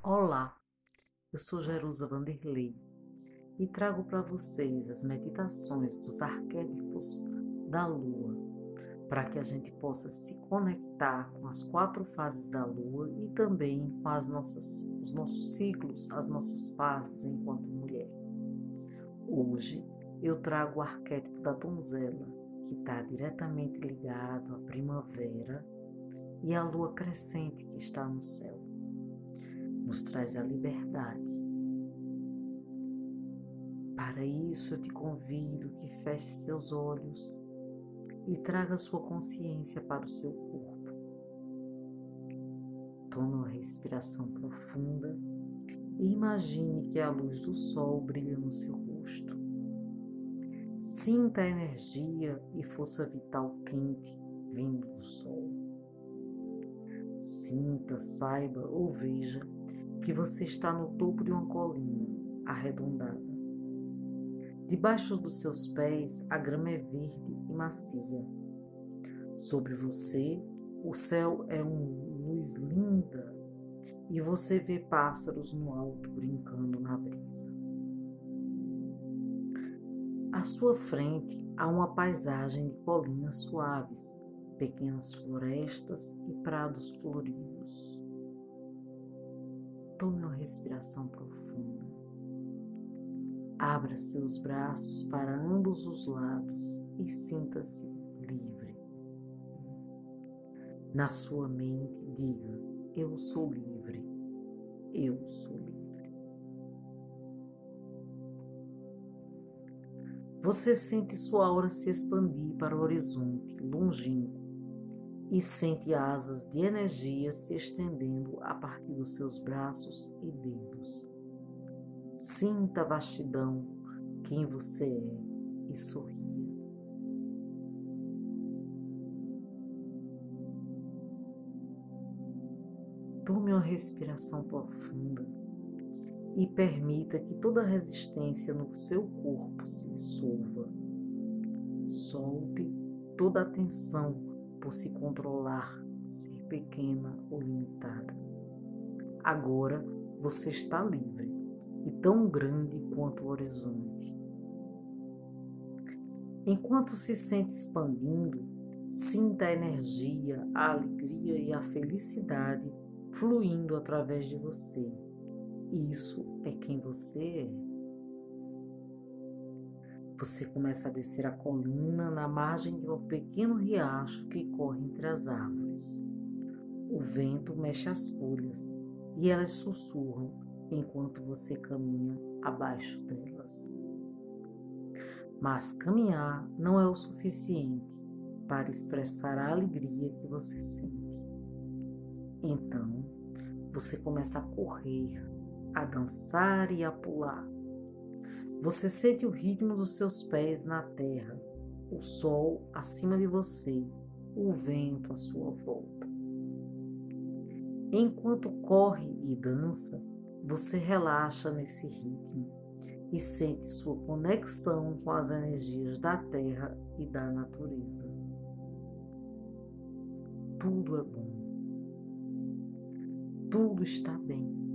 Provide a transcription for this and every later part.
Olá, eu sou Jerusa Vanderlei e trago para vocês as meditações dos arquétipos da Lua, para que a gente possa se conectar com as quatro fases da Lua e também com as nossas, os nossos ciclos, as nossas fases enquanto mulher. Hoje eu trago o arquétipo da donzela, que está diretamente ligado à primavera e à lua crescente que está no céu nos traz a liberdade. Para isso, eu te convido que feche seus olhos e traga sua consciência para o seu corpo. Tome uma respiração profunda e imagine que a luz do sol brilha no seu rosto. Sinta a energia e força vital quente vindo do sol. Sinta, saiba ou veja que você está no topo de uma colina arredondada. Debaixo dos seus pés, a grama é verde e macia. Sobre você, o céu é uma luz linda e você vê pássaros no alto brincando na brisa. À sua frente há uma paisagem de colinas suaves, pequenas florestas e prados floridos. Tome uma respiração profunda. Abra seus braços para ambos os lados e sinta-se livre. Na sua mente, diga: Eu sou livre. Eu sou livre. Você sente sua aura se expandir para o horizonte longínquo e sente asas de energia se estendendo a partir dos seus braços e dedos. Sinta a vastidão, quem você é e sorria. Tome uma respiração profunda e permita que toda resistência no seu corpo se dissolva. Solte toda a tensão por se controlar, ser pequena ou limitada. Agora você está livre e tão grande quanto o horizonte. Enquanto se sente expandindo, sinta a energia, a alegria e a felicidade fluindo através de você. Isso é quem você é. Você começa a descer a colina na margem de um pequeno riacho que corre entre as árvores. O vento mexe as folhas e elas sussurram enquanto você caminha abaixo delas. Mas caminhar não é o suficiente para expressar a alegria que você sente. Então, você começa a correr, a dançar e a pular você sente o ritmo dos seus pés na terra, o sol acima de você, o vento à sua volta. Enquanto corre e dança, você relaxa nesse ritmo e sente sua conexão com as energias da terra e da natureza. Tudo é bom. Tudo está bem.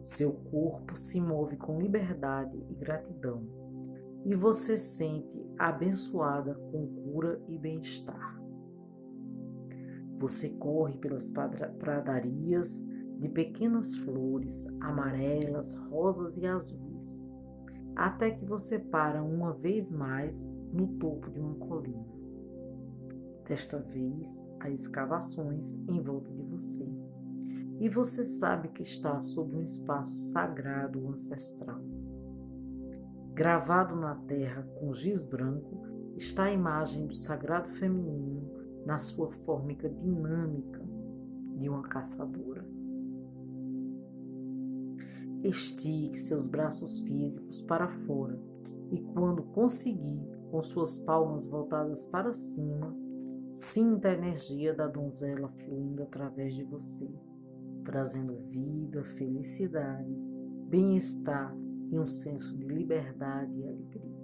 Seu corpo se move com liberdade e gratidão, e você sente abençoada com cura e bem-estar. Você corre pelas pradarias de pequenas flores amarelas, rosas e azuis, até que você para uma vez mais no topo de uma colina. Desta vez, há escavações em volta e você sabe que está sob um espaço sagrado ancestral. Gravado na terra com giz branco está a imagem do sagrado feminino na sua fórmica dinâmica de uma caçadora. Estique seus braços físicos para fora e, quando conseguir, com suas palmas voltadas para cima, sinta a energia da donzela fluindo através de você trazendo vida, felicidade, bem-estar e um senso de liberdade e alegria.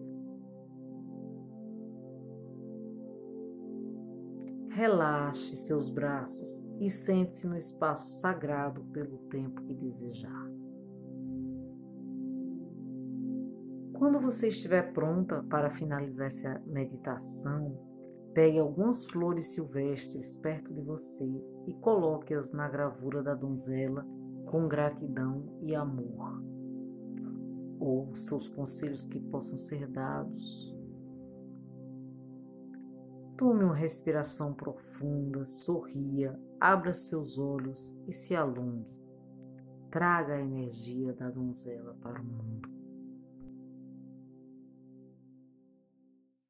Relaxe seus braços e sente-se no espaço sagrado pelo tempo que desejar. Quando você estiver pronta para finalizar essa meditação, pegue algumas flores silvestres perto de você e coloque-as na gravura da donzela com gratidão e amor. Ou seus conselhos que possam ser dados. Tome uma respiração profunda, sorria, abra seus olhos e se alongue. Traga a energia da donzela para o mundo.